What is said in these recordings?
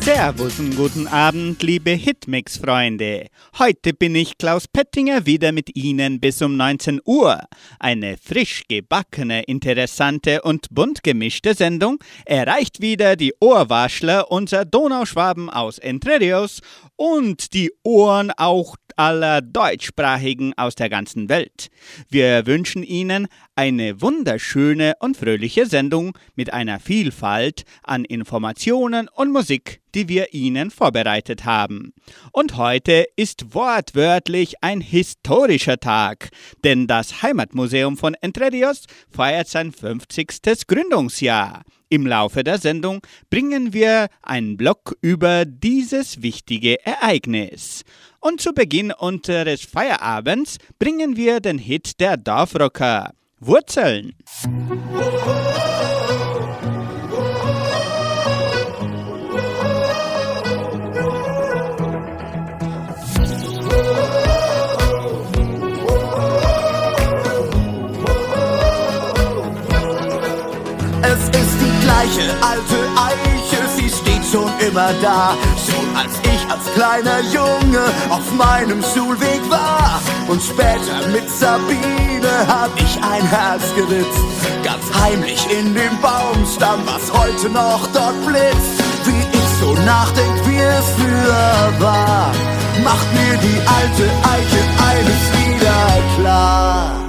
Servus und guten Abend, liebe Hitmix-Freunde. Heute bin ich Klaus Pettinger wieder mit Ihnen bis um 19 Uhr. Eine frisch gebackene, interessante und bunt gemischte Sendung erreicht wieder die Ohrwaschler unserer Donauschwaben aus Entre Rios und die Ohren auch aller Deutschsprachigen aus der ganzen Welt. Wir wünschen Ihnen eine wunderschöne und fröhliche Sendung mit einer Vielfalt an Informationen und Musik, die wir Ihnen vorbereitet haben. Und heute ist wortwörtlich ein historischer Tag, denn das Heimatmuseum von Entre Rios feiert sein 50. Gründungsjahr. Im Laufe der Sendung bringen wir einen Block über dieses wichtige Ereignis. Und zu Beginn unseres Feierabends bringen wir den Hit der Dorfrocker Wurzeln. Die gleiche alte Eiche, sie steht schon immer da. Schon als ich als kleiner Junge auf meinem Schulweg war. Und später mit Sabine hab ich ein Herz geritzt. Ganz heimlich in dem Baumstamm, was heute noch dort blitzt. Wie ich so nachdenk, wie es früher war, macht mir die alte Eiche eines wieder klar.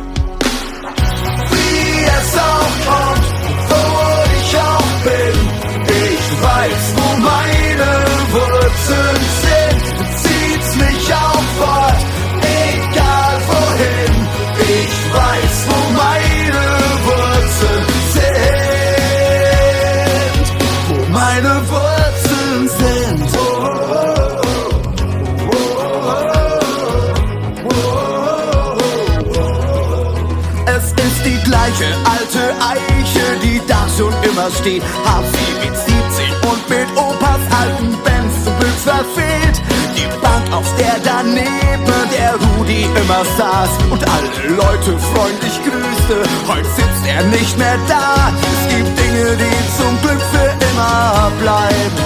Schon immer steht. Hab sie mit 17 und mit Opas alten Benz zum Glück verfehlt. Die Bank, auf der daneben der Rudi immer saß und alle Leute freundlich grüßte. Heute sitzt er nicht mehr da. Es gibt Dinge, die zum Glück für immer bleiben.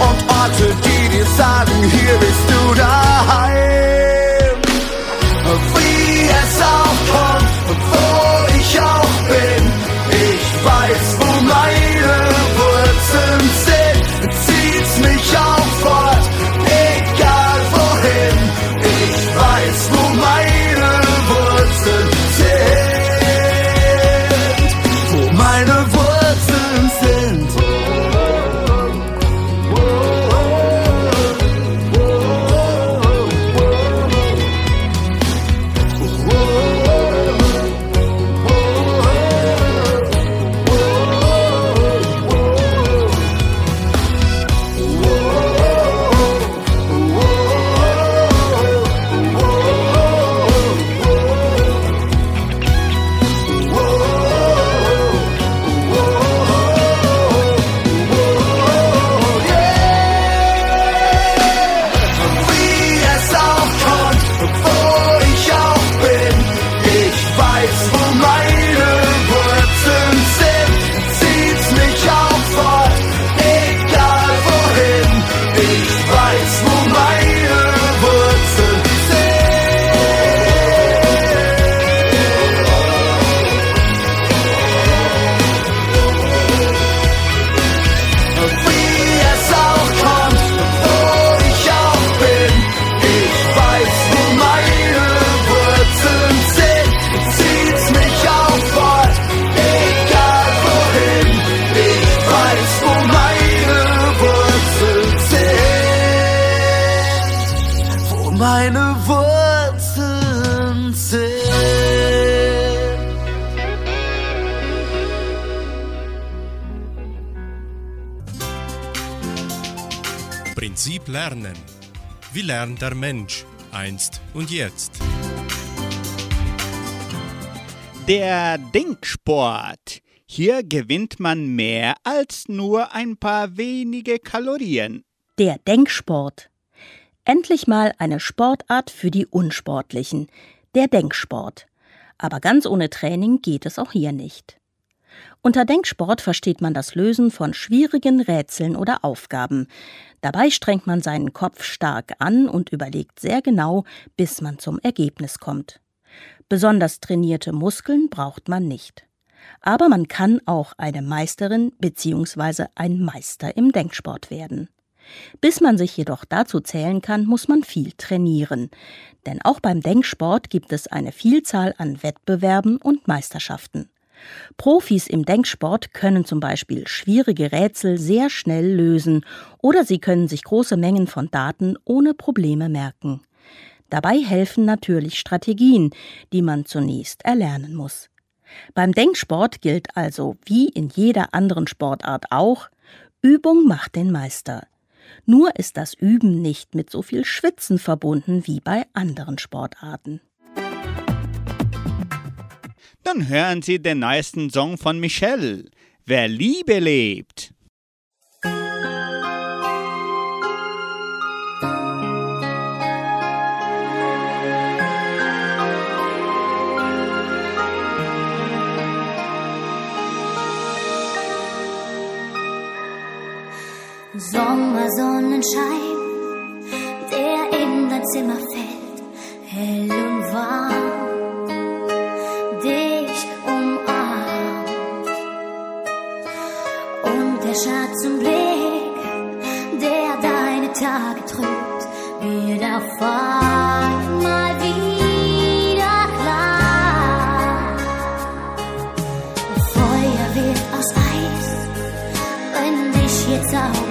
Und Orte, die dir sagen, hier bist du daheim wie es auch kommt, wo ich auch bin. Ich weiß, wo meine Wurzeln Der Mensch einst und jetzt? Der Denksport. Hier gewinnt man mehr als nur ein paar wenige Kalorien. Der Denksport. Endlich mal eine Sportart für die Unsportlichen. Der Denksport. Aber ganz ohne Training geht es auch hier nicht. Unter Denksport versteht man das Lösen von schwierigen Rätseln oder Aufgaben. Dabei strengt man seinen Kopf stark an und überlegt sehr genau, bis man zum Ergebnis kommt. Besonders trainierte Muskeln braucht man nicht. Aber man kann auch eine Meisterin bzw. ein Meister im Denksport werden. Bis man sich jedoch dazu zählen kann, muss man viel trainieren. Denn auch beim Denksport gibt es eine Vielzahl an Wettbewerben und Meisterschaften. Profis im Denksport können zum Beispiel schwierige Rätsel sehr schnell lösen oder sie können sich große Mengen von Daten ohne Probleme merken. Dabei helfen natürlich Strategien, die man zunächst erlernen muss. Beim Denksport gilt also, wie in jeder anderen Sportart auch, Übung macht den Meister. Nur ist das Üben nicht mit so viel Schwitzen verbunden wie bei anderen Sportarten. Dann hören Sie den neuesten Song von Michelle, Wer Liebe lebt. Sommersonnenschein, der in dein Zimmer fällt, hell und warm, Schatzenblick, der deine Tage trübt, wird erfahren mal wieder klar. Feuer wird aus Eis, wenn dich jetzt Zauber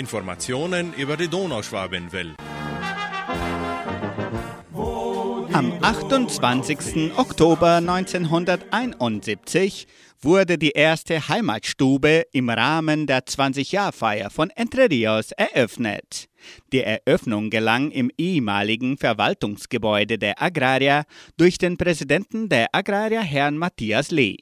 Informationen über die Donauschwabenwelt. Am 28. Oktober 1971 wurde die erste Heimatstube im Rahmen der 20-Jahr-Feier von Entre Rios eröffnet. Die Eröffnung gelang im ehemaligen Verwaltungsgebäude der Agraria durch den Präsidenten der Agraria, Herrn Matthias Lee.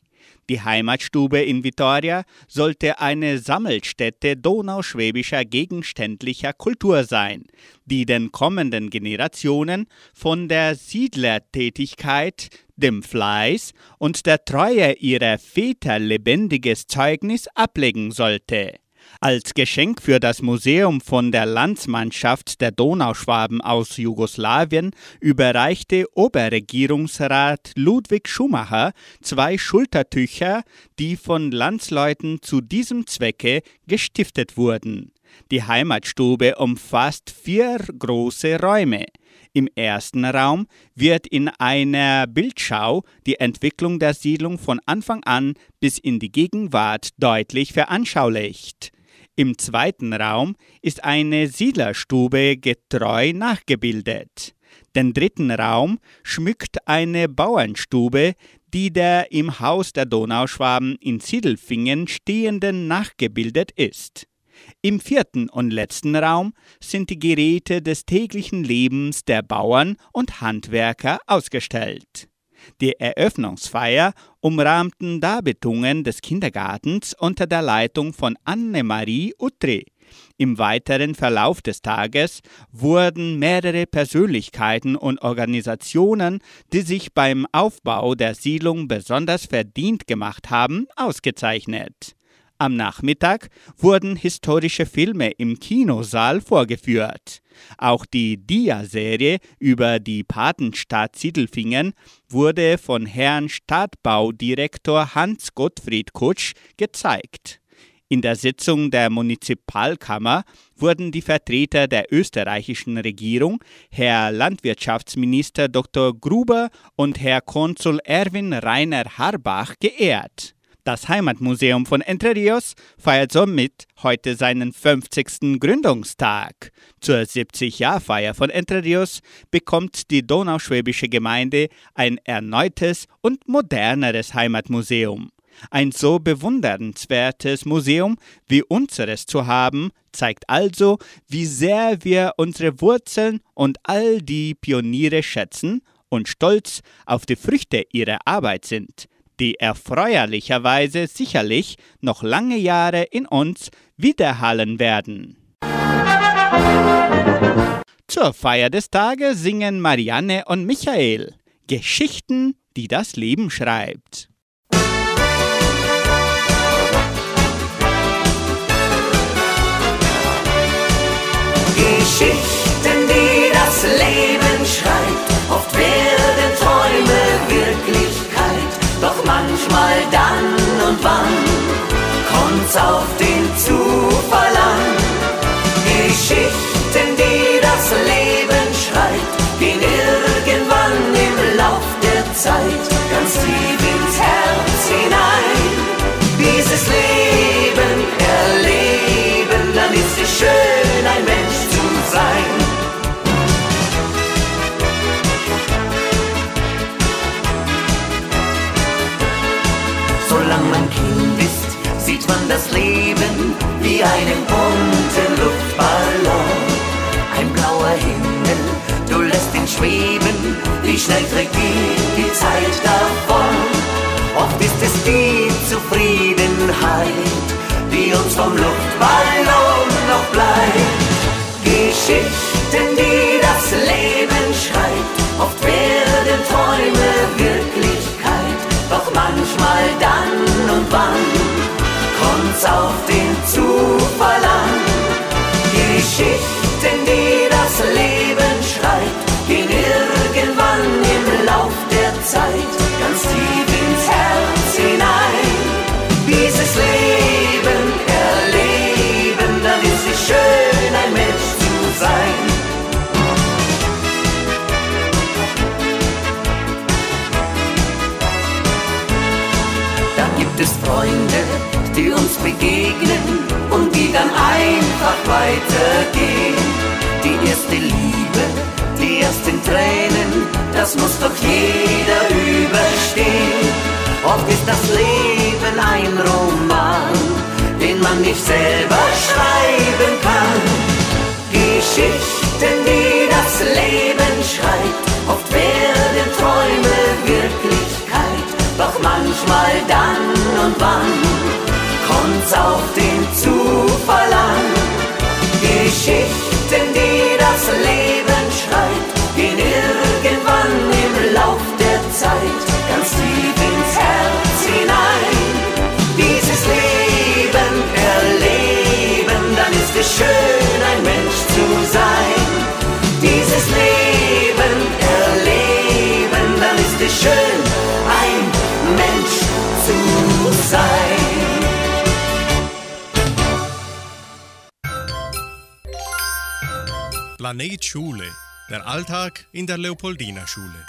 Die Heimatstube in Vitoria sollte eine Sammelstätte donauschwäbischer gegenständlicher Kultur sein, die den kommenden Generationen von der Siedlertätigkeit, dem Fleiß und der Treue ihrer Väter lebendiges Zeugnis ablegen sollte. Als Geschenk für das Museum von der Landsmannschaft der Donauschwaben aus Jugoslawien überreichte Oberregierungsrat Ludwig Schumacher zwei Schultertücher, die von Landsleuten zu diesem Zwecke gestiftet wurden. Die Heimatstube umfasst vier große Räume. Im ersten Raum wird in einer Bildschau die Entwicklung der Siedlung von Anfang an bis in die Gegenwart deutlich veranschaulicht. Im zweiten Raum ist eine Siedlerstube getreu nachgebildet. Den dritten Raum schmückt eine Bauernstube, die der im Haus der Donauschwaben in Siedelfingen stehenden nachgebildet ist. Im vierten und letzten Raum sind die Geräte des täglichen Lebens der Bauern und Handwerker ausgestellt. Die Eröffnungsfeier umrahmten Darbietungen des Kindergartens unter der Leitung von Annemarie Utri. Im weiteren Verlauf des Tages wurden mehrere Persönlichkeiten und Organisationen, die sich beim Aufbau der Siedlung besonders verdient gemacht haben, ausgezeichnet. Am Nachmittag wurden historische Filme im Kinosaal vorgeführt. Auch die Dia-Serie über die Patenstadt Siedelfingen wurde von Herrn Stadtbaudirektor Hans Gottfried Kutsch gezeigt. In der Sitzung der Munizipalkammer wurden die Vertreter der österreichischen Regierung, Herr Landwirtschaftsminister Dr. Gruber und Herr Konsul Erwin Rainer Harbach, geehrt. Das Heimatmuseum von Entre Rios feiert somit heute seinen 50. Gründungstag. Zur 70-Jahr-Feier von Entre Rios bekommt die donauschwäbische Gemeinde ein erneutes und moderneres Heimatmuseum. Ein so bewundernswertes Museum wie unseres zu haben, zeigt also, wie sehr wir unsere Wurzeln und all die Pioniere schätzen und stolz auf die Früchte ihrer Arbeit sind die erfreulicherweise sicherlich noch lange Jahre in uns widerhallen werden. Zur Feier des Tages singen Marianne und Michael Geschichten, die das Leben schreibt. Geschichten, die das Leben schreibt. Oft werden manchmal dann und wann kommt's auf den Zufall an. Geschichten, die das Leben einen bunten Luftballon. Ein blauer Himmel, du lässt ihn schweben, wie schnell trägt ihn die Zeit davon. Oft ist es die Zufriedenheit, das Leben schreibt, gehen irgendwann im Lauf der Zeit ganz tief ins Herz hinein. Dieses Leben erleben, dann ist es schön, ein Mensch zu sein. Da gibt es Freunde, die uns begegnen und die dann einfach weitergehen. Die erste Liebe, die ersten Tränen, das muss doch jeder überstehen. Oft ist das Leben ein Roman, den man nicht selber schreiben kann. Geschichten, die das Leben schreibt, oft werden Träume Wirklichkeit. Doch manchmal dann und wann kommt's auf den Zufall an. Geschichten, es schön, ein Mensch zu sein. Planet Schule. Der Alltag in der Leopoldina Schule.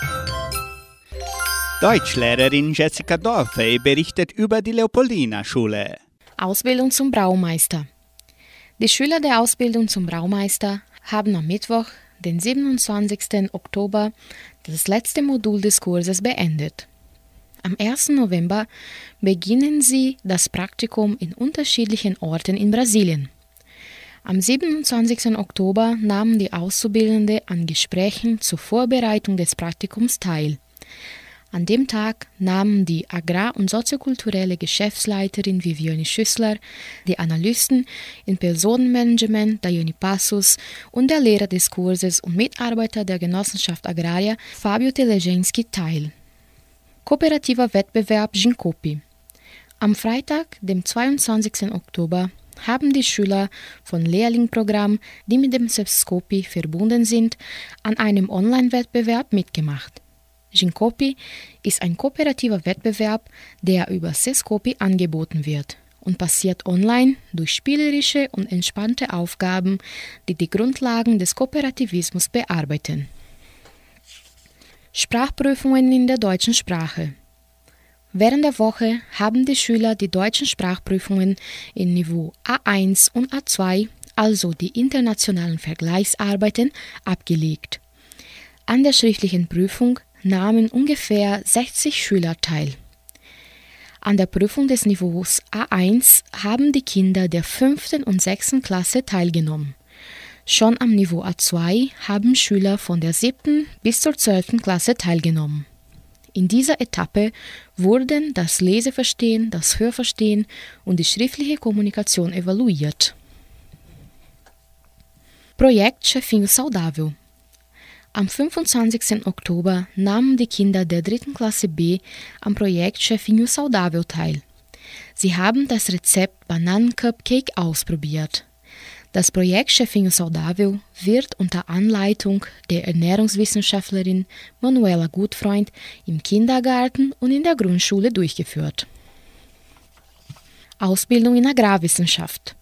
Deutschlehrerin Jessica Dorfe berichtet über die Leopoldina-Schule. Ausbildung zum Braumeister. Die Schüler der Ausbildung zum Braumeister haben am Mittwoch, den 27. Oktober, das letzte Modul des Kurses beendet. Am 1. November beginnen sie das Praktikum in unterschiedlichen Orten in Brasilien. Am 27. Oktober nahmen die Auszubildende an Gesprächen zur Vorbereitung des Praktikums teil. An dem Tag nahmen die agrar- und soziokulturelle Geschäftsleiterin Viviane Schüssler, die Analysten in Personenmanagement Daioni Passus und der Lehrer des Kurses und Mitarbeiter der Genossenschaft Agraria Fabio Telegenski teil. Kooperativer Wettbewerb Ginkopi. Am Freitag, dem 22. Oktober, haben die Schüler von Lehrlingprogramm, die mit dem Sepskopi verbunden sind, an einem Online-Wettbewerb mitgemacht. Ginkopi ist ein kooperativer Wettbewerb, der über Seskopi angeboten wird und passiert online durch spielerische und entspannte Aufgaben, die die Grundlagen des Kooperativismus bearbeiten. Sprachprüfungen in der deutschen Sprache. Während der Woche haben die Schüler die deutschen Sprachprüfungen in Niveau A1 und A2, also die internationalen Vergleichsarbeiten, abgelegt. An der schriftlichen Prüfung nahmen ungefähr 60 Schüler teil. An der Prüfung des Niveaus A1 haben die Kinder der 5. und 6. Klasse teilgenommen. Schon am Niveau A2 haben Schüler von der 7. bis zur 12. Klasse teilgenommen. In dieser Etappe wurden das Leseverstehen, das Hörverstehen und die schriftliche Kommunikation evaluiert. Projekt Chefinho Saudável am 25. Oktober nahmen die Kinder der dritten Klasse B am Projekt Chefinho Saudável teil. Sie haben das Rezept Bananencupcake ausprobiert. Das Projekt Chefinho Saudável wird unter Anleitung der Ernährungswissenschaftlerin Manuela Gutfreund im Kindergarten und in der Grundschule durchgeführt. Ausbildung in Agrarwissenschaft.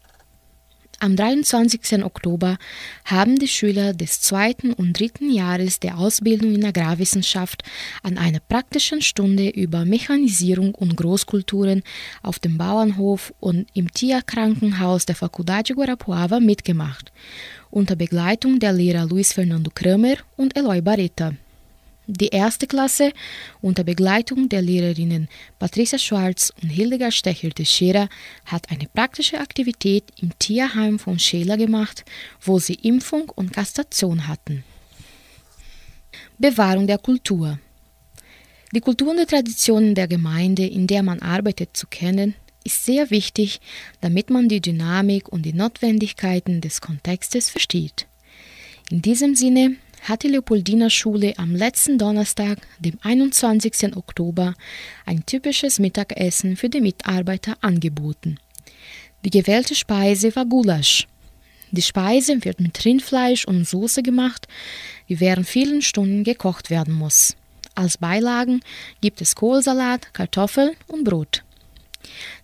Am 23. Oktober haben die Schüler des zweiten und dritten Jahres der Ausbildung in Agrarwissenschaft an einer praktischen Stunde über Mechanisierung und Großkulturen auf dem Bauernhof und im Tierkrankenhaus der Faculdade Guarapuava mitgemacht, unter Begleitung der Lehrer Luis Fernando Kramer und Eloy Barreta. Die erste Klasse unter Begleitung der Lehrerinnen Patricia Schwarz und Hildegard Stecher-Teixeira hat eine praktische Aktivität im Tierheim von Scheler gemacht, wo sie Impfung und Kastration hatten. Bewahrung der Kultur. Die Kultur und die Traditionen der Gemeinde, in der man arbeitet, zu kennen, ist sehr wichtig, damit man die Dynamik und die Notwendigkeiten des Kontextes versteht. In diesem Sinne hat die Leopoldiner Schule am letzten Donnerstag, dem 21. Oktober, ein typisches Mittagessen für die Mitarbeiter angeboten. Die gewählte Speise war Gulasch. Die Speise wird mit Rindfleisch und Soße gemacht, die während vielen Stunden gekocht werden muss. Als Beilagen gibt es Kohlsalat, Kartoffeln und Brot.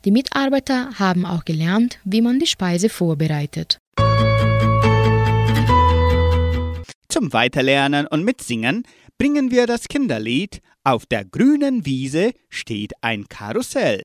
Die Mitarbeiter haben auch gelernt, wie man die Speise vorbereitet. Zum Weiterlernen und Mitsingen bringen wir das Kinderlied Auf der grünen Wiese steht ein Karussell.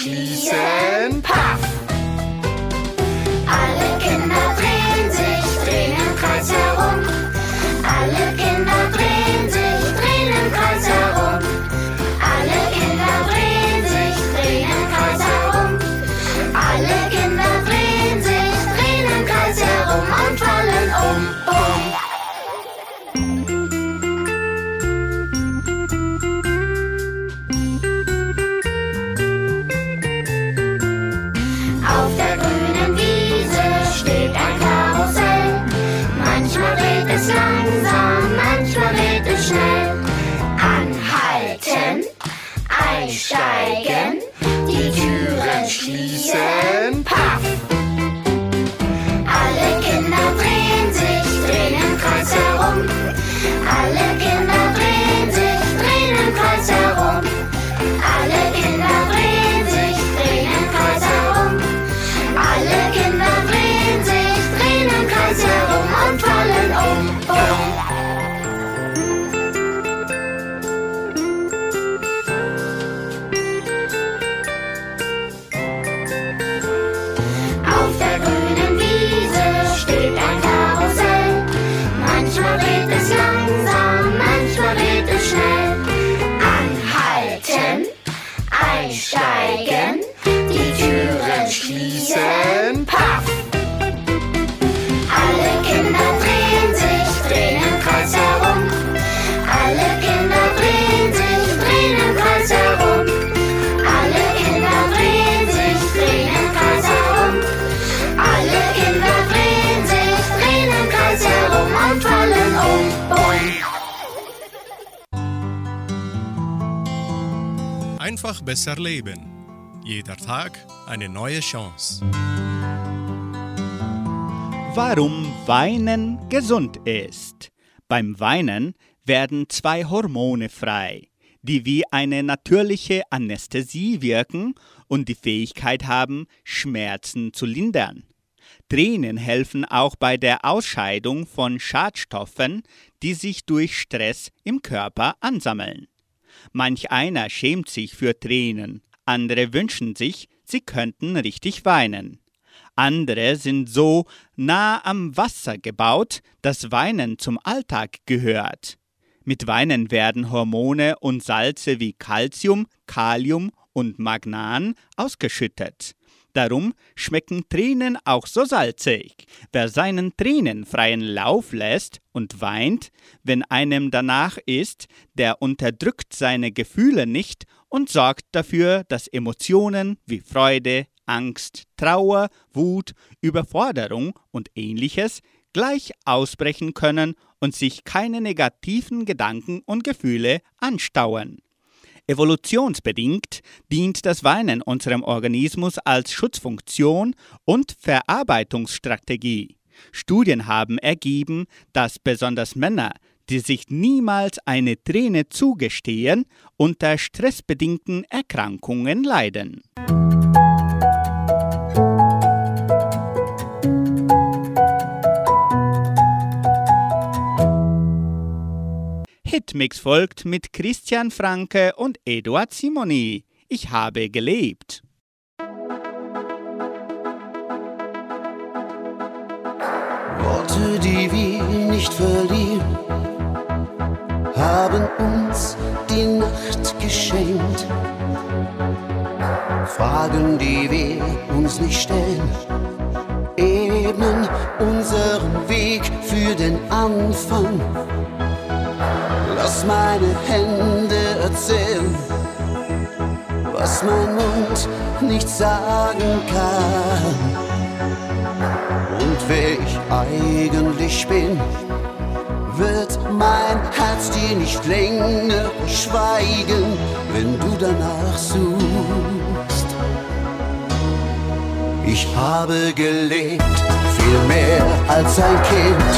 she said. Chance. Warum Weinen gesund ist. Beim Weinen werden zwei Hormone frei, die wie eine natürliche Anästhesie wirken und die Fähigkeit haben, Schmerzen zu lindern. Tränen helfen auch bei der Ausscheidung von Schadstoffen, die sich durch Stress im Körper ansammeln. Manch einer schämt sich für Tränen, andere wünschen sich, sie könnten richtig weinen. Andere sind so nah am Wasser gebaut, dass Weinen zum Alltag gehört. Mit Weinen werden Hormone und Salze wie Calcium, Kalium und Magnan ausgeschüttet. Darum schmecken Tränen auch so salzig. Wer seinen Tränen freien Lauf lässt und weint, wenn einem danach ist, der unterdrückt seine Gefühle nicht und sorgt dafür, dass Emotionen wie Freude, Angst, Trauer, Wut, Überforderung und ähnliches gleich ausbrechen können und sich keine negativen Gedanken und Gefühle anstauen. Evolutionsbedingt dient das Weinen unserem Organismus als Schutzfunktion und Verarbeitungsstrategie. Studien haben ergeben, dass besonders Männer, die sich niemals eine Träne zugestehen, unter stressbedingten Erkrankungen leiden. Hitmix folgt mit Christian Franke und Eduard Simoni. Ich habe gelebt. Worte, die wir nicht verlieren, haben uns die Nacht geschenkt. Fragen, die wir uns nicht stellen, ebnen unseren Weg für den Anfang. Lass meine Hände erzählen, was mein Mund nicht sagen kann. Und wer ich eigentlich bin, wird mein Herz dir nicht länger schweigen, wenn du danach suchst. Ich habe gelebt, viel mehr als ein Kind.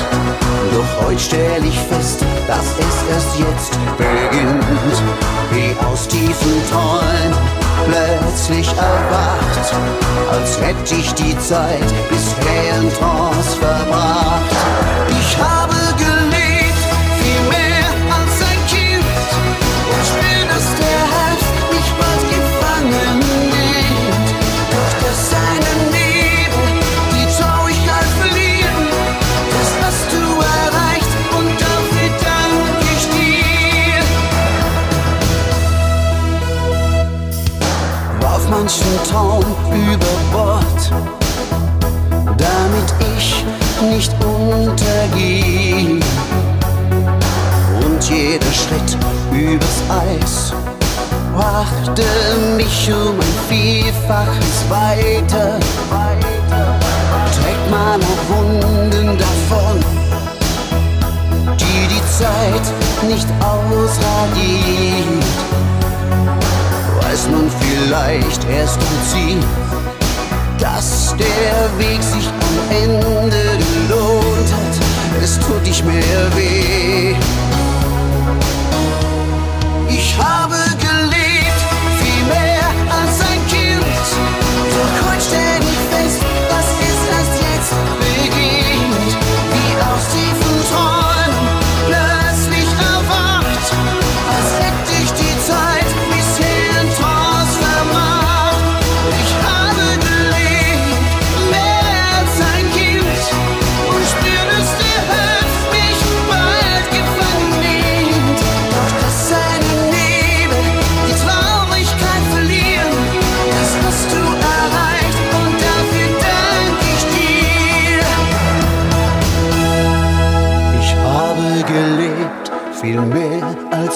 Doch heute stell ich fest, dass es erst jetzt beginnt. Wie aus tiefen Träumen plötzlich erwacht, als hätte ich die Zeit bisher in Trance verbracht. Ich habe manchen Traum über Bord, damit ich nicht unterging. Und jeder Schritt übers Eis brachte mich um ein Vielfaches weiter. Trägt man auch Wunden davon, die die Zeit nicht ausradiert. Weiß man vielleicht erst am Ziel, dass der Weg sich am Ende gelohnt hat. Es tut nicht mehr weh. Ich habe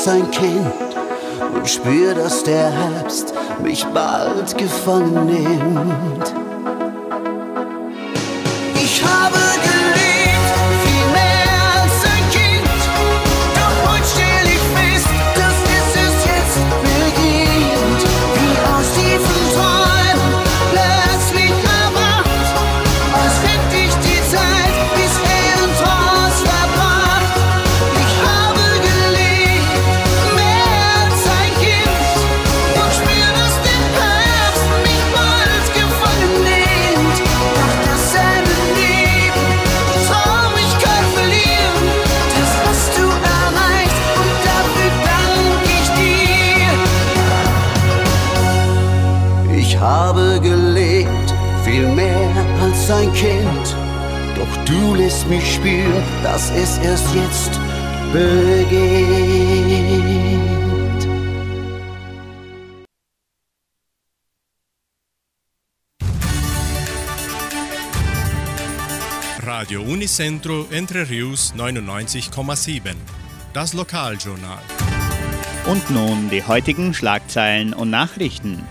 als ein Kind und spür, dass der Herbst mich bald gefangen nimmt. Ich habe mich spüren, dass es erst jetzt beginnt. Radio Unicentro Entre Rius 99,7. Das Lokaljournal. Und nun die heutigen Schlagzeilen und Nachrichten.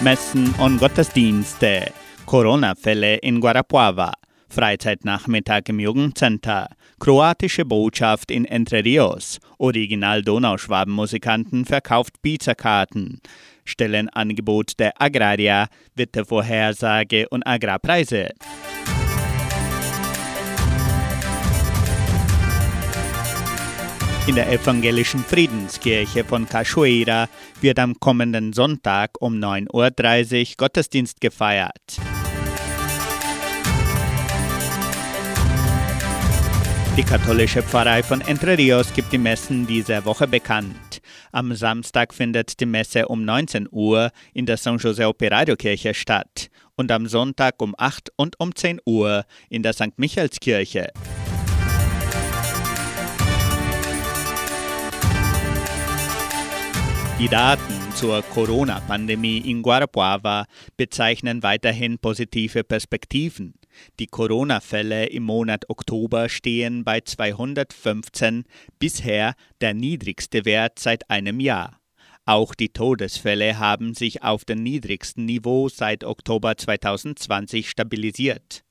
Messen und Gottesdienste. Corona-Fälle in Guarapuava. Freizeitnachmittag im Jugendcenter. Kroatische Botschaft in Entre Rios. Original Donauschwaben-Musikanten verkauft Pizzakarten. Stellenangebot der Agraria, Wettervorhersage und Agrarpreise. In der evangelischen Friedenskirche von Cachoeira wird am kommenden Sonntag um 9.30 Uhr Gottesdienst gefeiert. Die katholische Pfarrei von Entre Rios gibt die Messen dieser Woche bekannt. Am Samstag findet die Messe um 19 Uhr in der San José Operario Kirche statt und am Sonntag um 8 und um 10 Uhr in der St. Michaelskirche. Die Daten zur Corona-Pandemie in Guarapuava bezeichnen weiterhin positive Perspektiven. Die Corona-Fälle im Monat Oktober stehen bei 215, bisher der niedrigste Wert seit einem Jahr. Auch die Todesfälle haben sich auf dem niedrigsten Niveau seit Oktober 2020 stabilisiert.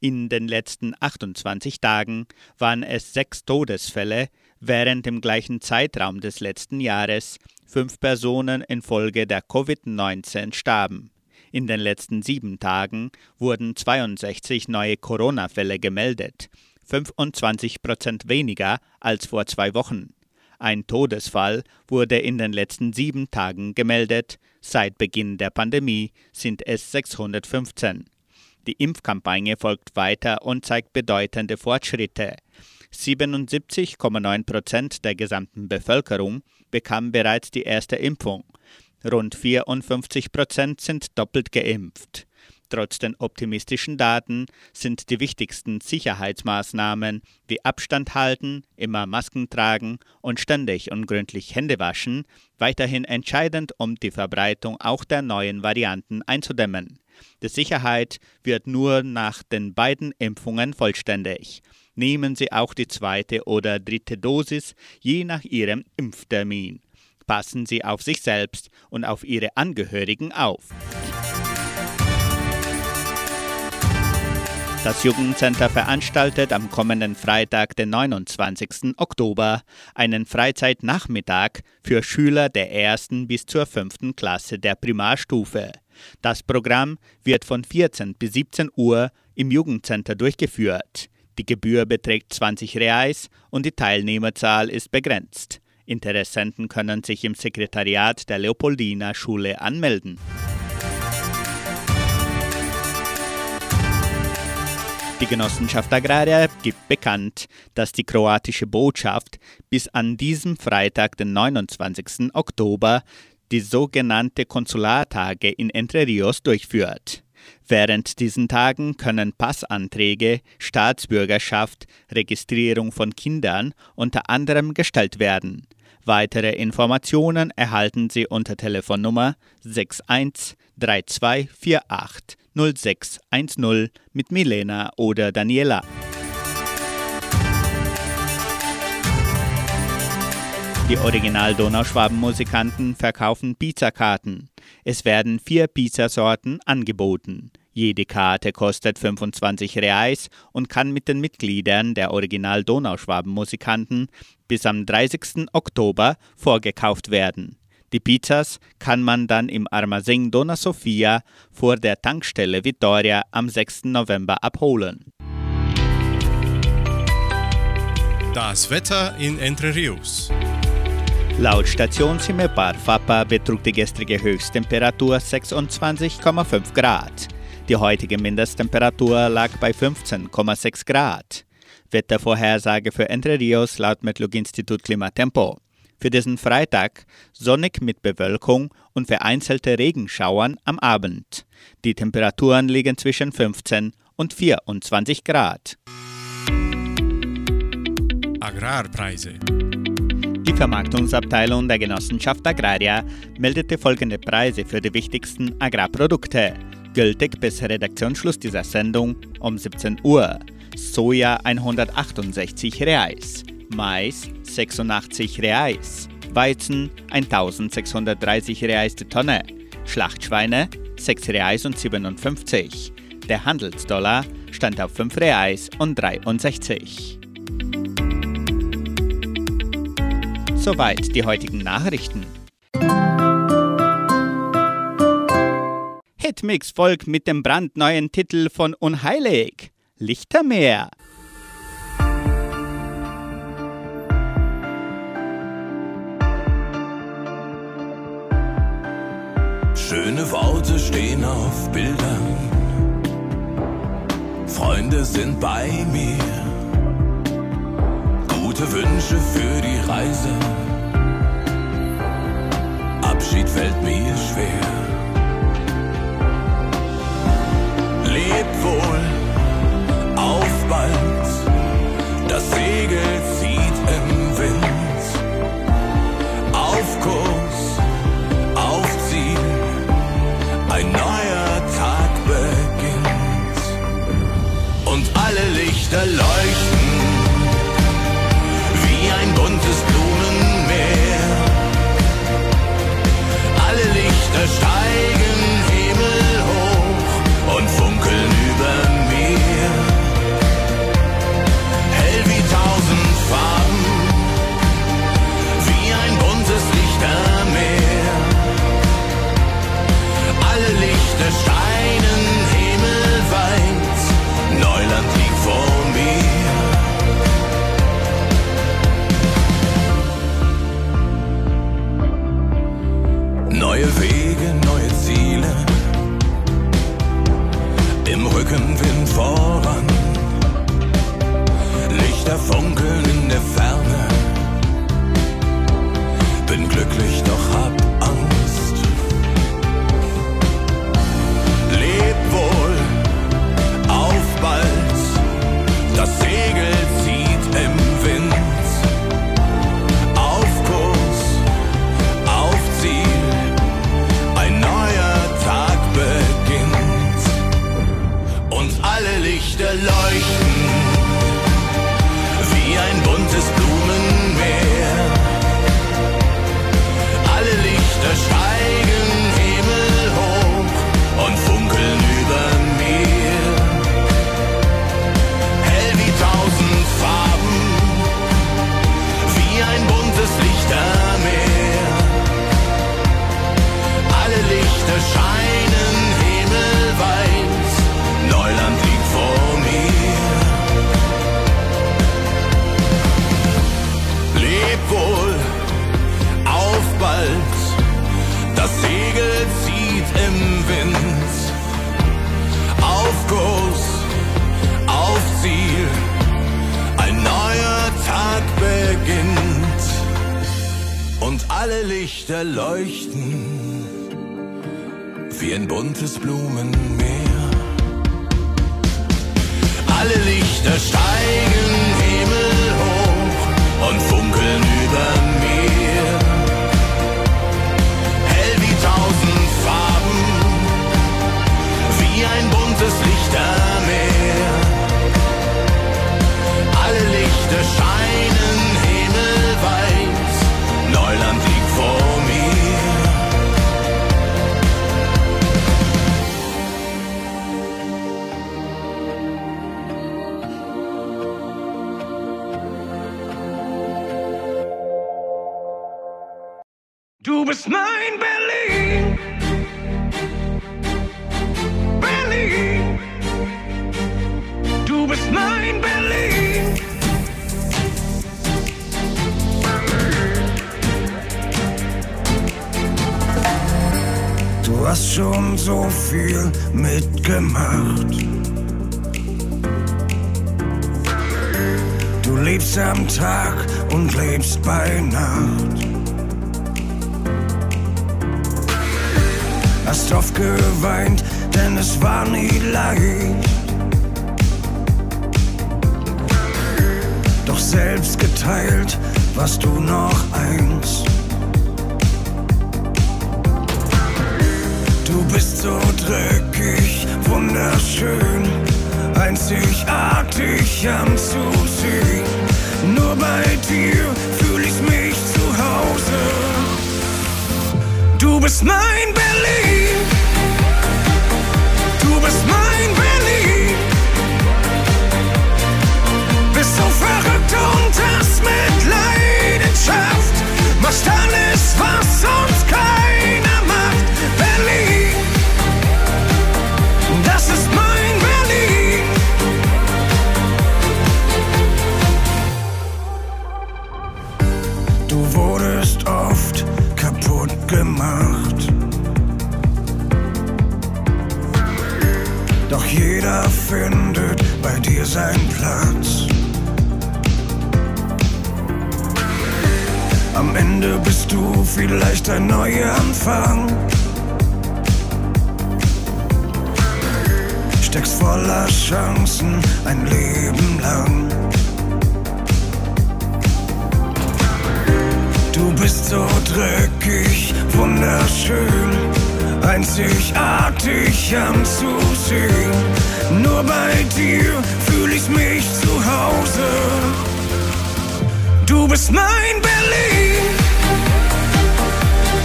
In den letzten 28 Tagen waren es sechs Todesfälle, während im gleichen Zeitraum des letzten Jahres fünf Personen infolge der Covid-19 starben. In den letzten sieben Tagen wurden 62 neue Corona-Fälle gemeldet, 25 Prozent weniger als vor zwei Wochen. Ein Todesfall wurde in den letzten sieben Tagen gemeldet. Seit Beginn der Pandemie sind es 615. Die Impfkampagne folgt weiter und zeigt bedeutende Fortschritte. 77,9 Prozent der gesamten Bevölkerung bekam bereits die erste Impfung. Rund 54 Prozent sind doppelt geimpft. Trotz den optimistischen Daten sind die wichtigsten Sicherheitsmaßnahmen wie Abstand halten, immer Masken tragen und ständig und gründlich Hände waschen weiterhin entscheidend, um die Verbreitung auch der neuen Varianten einzudämmen. Die Sicherheit wird nur nach den beiden Impfungen vollständig. Nehmen Sie auch die zweite oder dritte Dosis je nach Ihrem Impftermin. Passen Sie auf sich selbst und auf Ihre Angehörigen auf. Das Jugendcenter veranstaltet am kommenden Freitag, den 29. Oktober, einen Freizeitnachmittag für Schüler der ersten bis zur fünften Klasse der Primarstufe. Das Programm wird von 14 bis 17 Uhr im Jugendcenter durchgeführt. Die Gebühr beträgt 20 Reais und die Teilnehmerzahl ist begrenzt. Interessenten können sich im Sekretariat der Leopoldina Schule anmelden. Die Genossenschaft Agraria gibt bekannt, dass die kroatische Botschaft bis an diesem Freitag, den 29. Oktober, die sogenannte Konsulartage in Entre Rios durchführt. Während diesen Tagen können Passanträge, Staatsbürgerschaft, Registrierung von Kindern unter anderem gestellt werden. Weitere Informationen erhalten Sie unter Telefonnummer 613248 0610 mit Milena oder Daniela. Die Original-Donauschwaben-Musikanten verkaufen Pizzakarten. Es werden vier Pizzasorten angeboten. Jede Karte kostet 25 Reais und kann mit den Mitgliedern der Original-Donauschwaben-Musikanten bis am 30. Oktober vorgekauft werden. Die Pizzas kann man dann im Armazém Dona Sofia vor der Tankstelle Vittoria am 6. November abholen. Das Wetter in Entre Rios. Laut Station Cimepar Fapa betrug die gestrige Höchsttemperatur 26,5 Grad. Die heutige Mindesttemperatur lag bei 15,6 Grad. Wettervorhersage für Entre Rios laut Metlog-Institut Klimatempo. Für diesen Freitag sonnig mit Bewölkung und vereinzelte Regenschauern am Abend. Die Temperaturen liegen zwischen 15 und 24 Grad. Agrarpreise. Die Vermarktungsabteilung der Genossenschaft Agraria meldete folgende Preise für die wichtigsten Agrarprodukte, gültig bis Redaktionsschluss dieser Sendung um 17 Uhr. Soja 168 Reais, Mais 86 Reais, Weizen 1630 Reais die Tonne, Schlachtschweine 6 Reais und 57. Der Handelsdollar stand auf 5 Reais und 63. Soweit die heutigen Nachrichten. Hitmix folgt mit dem brandneuen Titel von Unheilig. Lichtermeer. Schöne Worte stehen auf Bildern. Freunde sind bei mir. Gute Wünsche für die Reise. Abschied fällt mir schwer. Leb wohl, auf bald. Das Segel zieht schon so viel mitgemacht. Du lebst am Tag und lebst bei Nacht. Hast oft geweint, denn es war nie leicht. Doch selbst geteilt warst du noch einst. Bist so dreckig, wunderschön, einzigartig anzusehen. Nur bei dir fühl ich mich zu Hause. Du bist mein Berlin. Du bist mein Berlin. Bist so verrückt und hast mit Leidenschaft. Machst alles, was sonst keiner seinen Platz. Am Ende bist du vielleicht ein Neuanfang. Steckst voller Chancen ein Leben lang. Du bist so dreckig, wunderschön, einzigartig anzusehen. Nur bei dir fühl ich mich zu Hause. Du bist mein Berlin.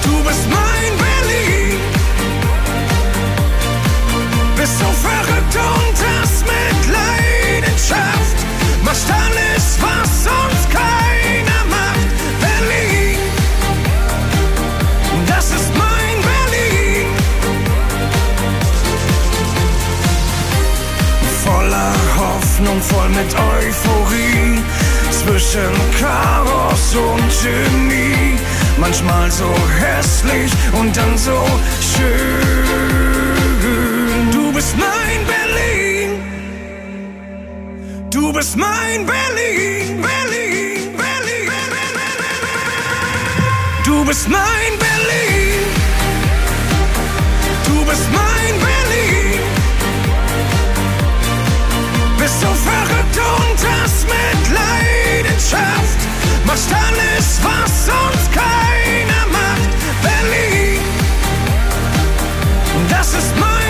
Du bist mein Berlin. Bist so verrückt und hast mit Leidenschaft. Machst alles, was sonst keiner Hoffnung, voll mit Euphorie. Zwischen Chaos und Genie. Manchmal so hässlich und dann so schön. Du bist mein Berlin. Du bist mein Berlin. Berlin, Berlin. Du bist mein Berlin. Du bist mein So verrückt und hast mit Leidenschaft. Machst alles, was sonst keiner macht. Berlin. Das ist mein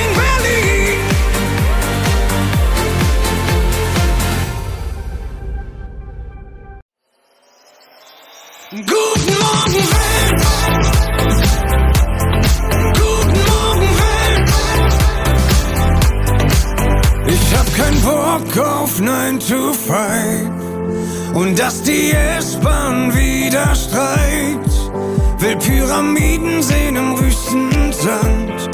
Ich hab keinen Bock auf 9 to 5 und dass die S-Bahn wieder streikt. Will Pyramiden sehen im Wüstensand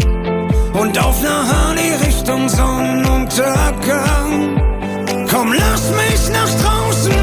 und auf ner Harley Richtung Sonnenuntergang. Komm, lass mich nach draußen,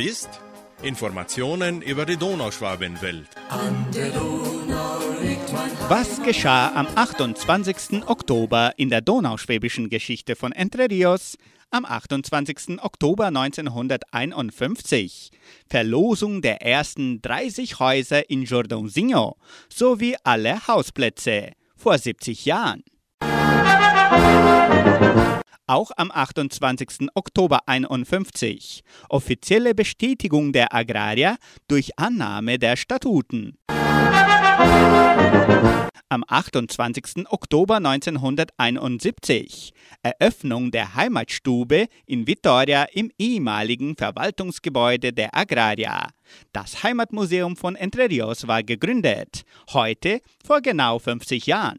Gewusst? Informationen über die Donauschwabenwelt. Was geschah am 28. Oktober in der donauschwäbischen Geschichte von Entre Rios? Am 28. Oktober 1951. Verlosung der ersten 30 Häuser in Jordãozinho sowie alle Hausplätze. Vor 70 Jahren. Auch am 28. Oktober 51. Offizielle Bestätigung der Agrarier durch Annahme der Statuten. Am 28. Oktober 1971 Eröffnung der Heimatstube in Vitoria im ehemaligen Verwaltungsgebäude der Agraria. Das Heimatmuseum von Entre Rios war gegründet, heute vor genau 50 Jahren.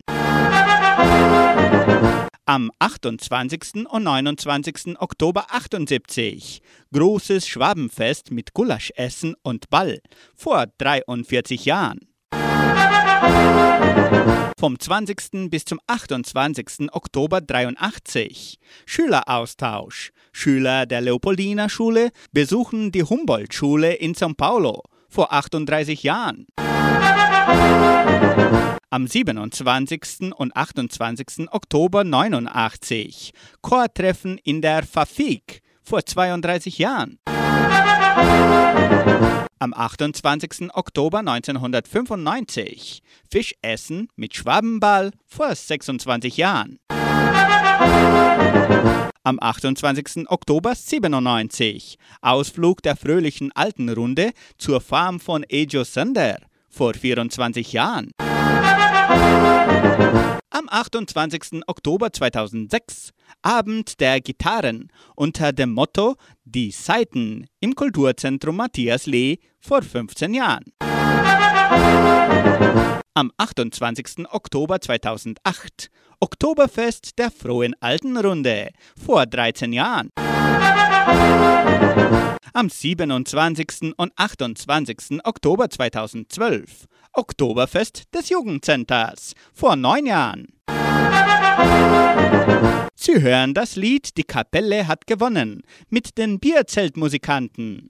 Am 28. und 29. Oktober 78 großes Schwabenfest mit Gulaschessen und Ball vor 43 Jahren. Vom 20. bis zum 28. Oktober 83 Schüleraustausch. Schüler der Leopoldina Schule besuchen die Humboldt-Schule in São Paulo vor 38 Jahren. Am 27. und 28. Oktober 89 Chortreffen in der Fafik vor 32 Jahren. Am 28. Oktober 1995 Fischessen mit Schwabenball vor 26 Jahren. Am 28. Oktober 97 Ausflug der fröhlichen Altenrunde zur Farm von Ejo Sander vor 24 Jahren. Am 28. Oktober 2006 Abend der Gitarren unter dem Motto Die Seiten im Kulturzentrum Matthias Lee vor 15 Jahren. Am 28. Oktober 2008 Oktoberfest der Frohen Alten Runde vor 13 Jahren. Am 27. und 28. Oktober 2012 Oktoberfest des Jugendcenters vor neun Jahren. Sie hören das Lied Die Kapelle hat gewonnen mit den Bierzeltmusikanten.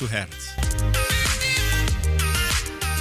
Zu Herz.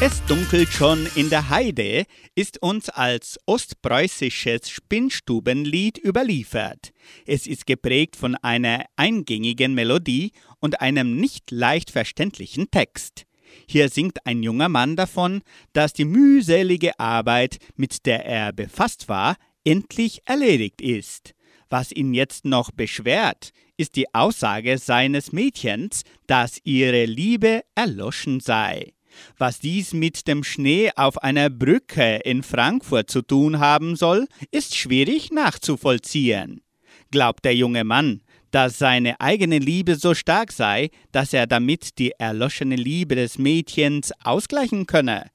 Es dunkelt schon in der Heide ist uns als ostpreußisches Spinnstubenlied überliefert. Es ist geprägt von einer eingängigen Melodie und einem nicht leicht verständlichen Text. Hier singt ein junger Mann davon, dass die mühselige Arbeit, mit der er befasst war, endlich erledigt ist. Was ihn jetzt noch beschwert, ist die Aussage seines Mädchens, dass ihre Liebe erloschen sei. Was dies mit dem Schnee auf einer Brücke in Frankfurt zu tun haben soll, ist schwierig nachzuvollziehen. Glaubt der junge Mann, dass seine eigene Liebe so stark sei, dass er damit die erloschene Liebe des Mädchens ausgleichen könne.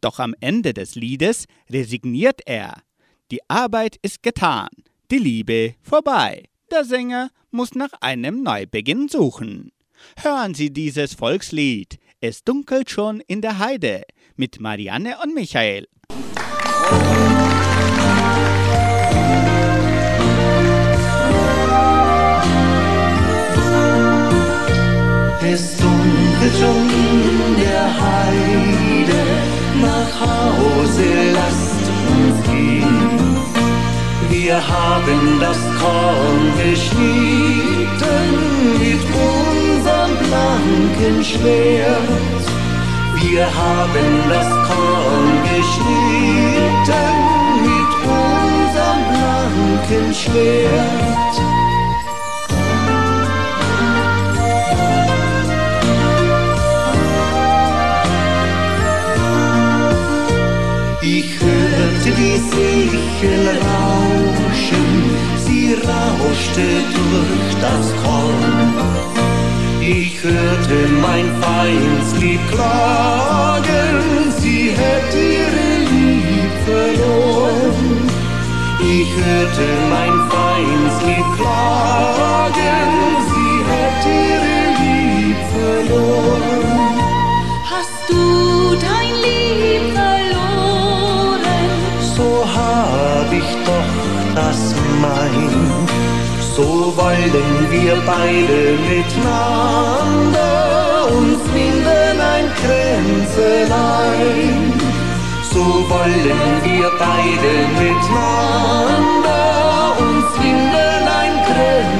Doch am Ende des Liedes resigniert er. Die Arbeit ist getan, die Liebe vorbei. Der Sänger muss nach einem Neubeginn suchen. Hören Sie dieses Volkslied. Es dunkelt schon in der Heide mit Marianne und Michael. Es dunkelt schon in der Heide, nach Hause gehen. Wir haben das Korn geschnitten mit unserem blanken Schwert. Wir haben das Korn geschnitten mit unserem blanken Schwert. Die Sichel rauschen, sie rauschte durch das Korn. Ich hörte mein Feindslieb klagen, sie hätte ihre Lieb verloren. Ich hörte mein Feindslieb klagen, sie hätte ihre Lieb verloren. Das mein. So wollen wir beide miteinander uns winden ein Kränzelein. So wollen wir beide miteinander uns winden ein Kränzelein.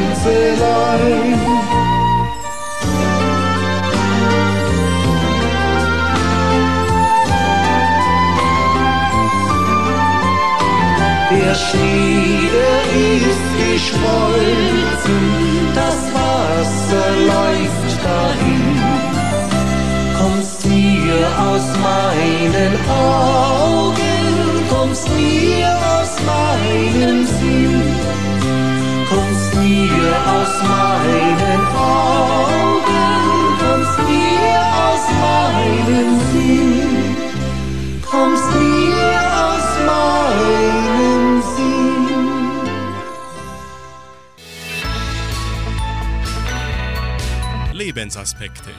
Schnee, ist geschmolzen, das Wasser läuft dahin. Kommst mir aus meinen Augen, kommst mir aus meinem Sinn. Kommst mir aus meinen Augen, kommst mir aus meinem Sinn. Kommst mir Lebensaspekte.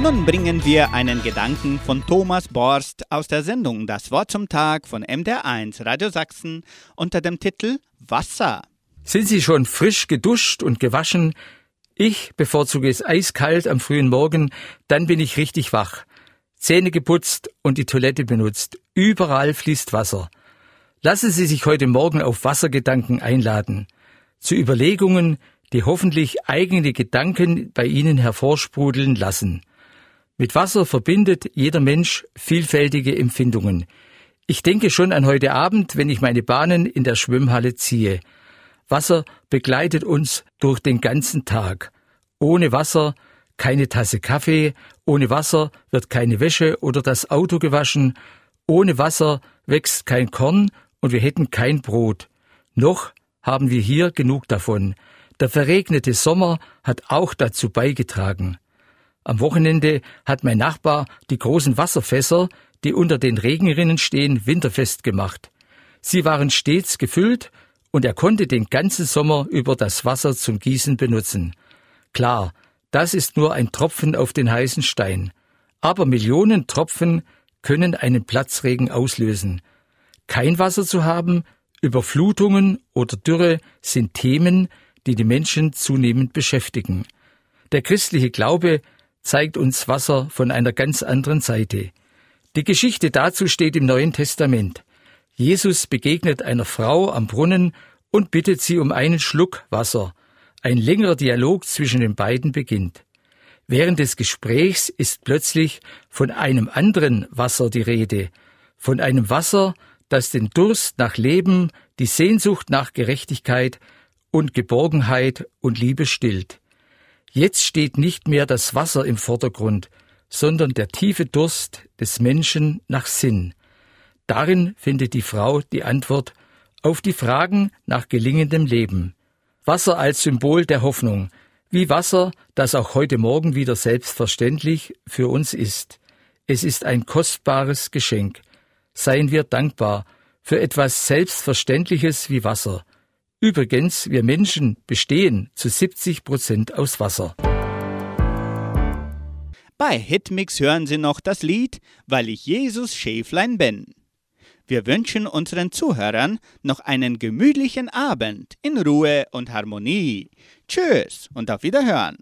Nun bringen wir einen Gedanken von Thomas Borst aus der Sendung Das Wort zum Tag von MDR1 Radio Sachsen unter dem Titel Wasser. Sind Sie schon frisch geduscht und gewaschen? Ich bevorzuge es eiskalt am frühen Morgen, dann bin ich richtig wach. Zähne geputzt und die Toilette benutzt. Überall fließt Wasser. Lassen Sie sich heute Morgen auf Wassergedanken einladen. Zu Überlegungen, die hoffentlich eigene Gedanken bei Ihnen hervorsprudeln lassen. Mit Wasser verbindet jeder Mensch vielfältige Empfindungen. Ich denke schon an heute Abend, wenn ich meine Bahnen in der Schwimmhalle ziehe. Wasser begleitet uns durch den ganzen Tag. Ohne Wasser keine Tasse Kaffee, ohne Wasser wird keine Wäsche oder das Auto gewaschen, ohne Wasser wächst kein Korn und wir hätten kein Brot. Noch haben wir hier genug davon. Der verregnete Sommer hat auch dazu beigetragen. Am Wochenende hat mein Nachbar die großen Wasserfässer, die unter den Regenrinnen stehen, winterfest gemacht. Sie waren stets gefüllt und er konnte den ganzen Sommer über das Wasser zum Gießen benutzen. Klar, das ist nur ein Tropfen auf den heißen Stein. Aber Millionen Tropfen können einen Platzregen auslösen. Kein Wasser zu haben, Überflutungen oder Dürre sind Themen, die die Menschen zunehmend beschäftigen. Der christliche Glaube zeigt uns Wasser von einer ganz anderen Seite. Die Geschichte dazu steht im Neuen Testament. Jesus begegnet einer Frau am Brunnen und bittet sie um einen Schluck Wasser. Ein längerer Dialog zwischen den beiden beginnt. Während des Gesprächs ist plötzlich von einem anderen Wasser die Rede, von einem Wasser, das den Durst nach Leben, die Sehnsucht nach Gerechtigkeit und Geborgenheit und Liebe stillt. Jetzt steht nicht mehr das Wasser im Vordergrund, sondern der tiefe Durst des Menschen nach Sinn. Darin findet die Frau die Antwort auf die Fragen nach gelingendem Leben. Wasser als Symbol der Hoffnung, wie Wasser, das auch heute Morgen wieder selbstverständlich für uns ist. Es ist ein kostbares Geschenk. Seien wir dankbar für etwas Selbstverständliches wie Wasser. Übrigens, wir Menschen bestehen zu 70 Prozent aus Wasser. Bei Hitmix hören Sie noch das Lied Weil ich Jesus Schäflein bin. Wir wünschen unseren Zuhörern noch einen gemütlichen Abend in Ruhe und Harmonie. Tschüss und auf Wiederhören.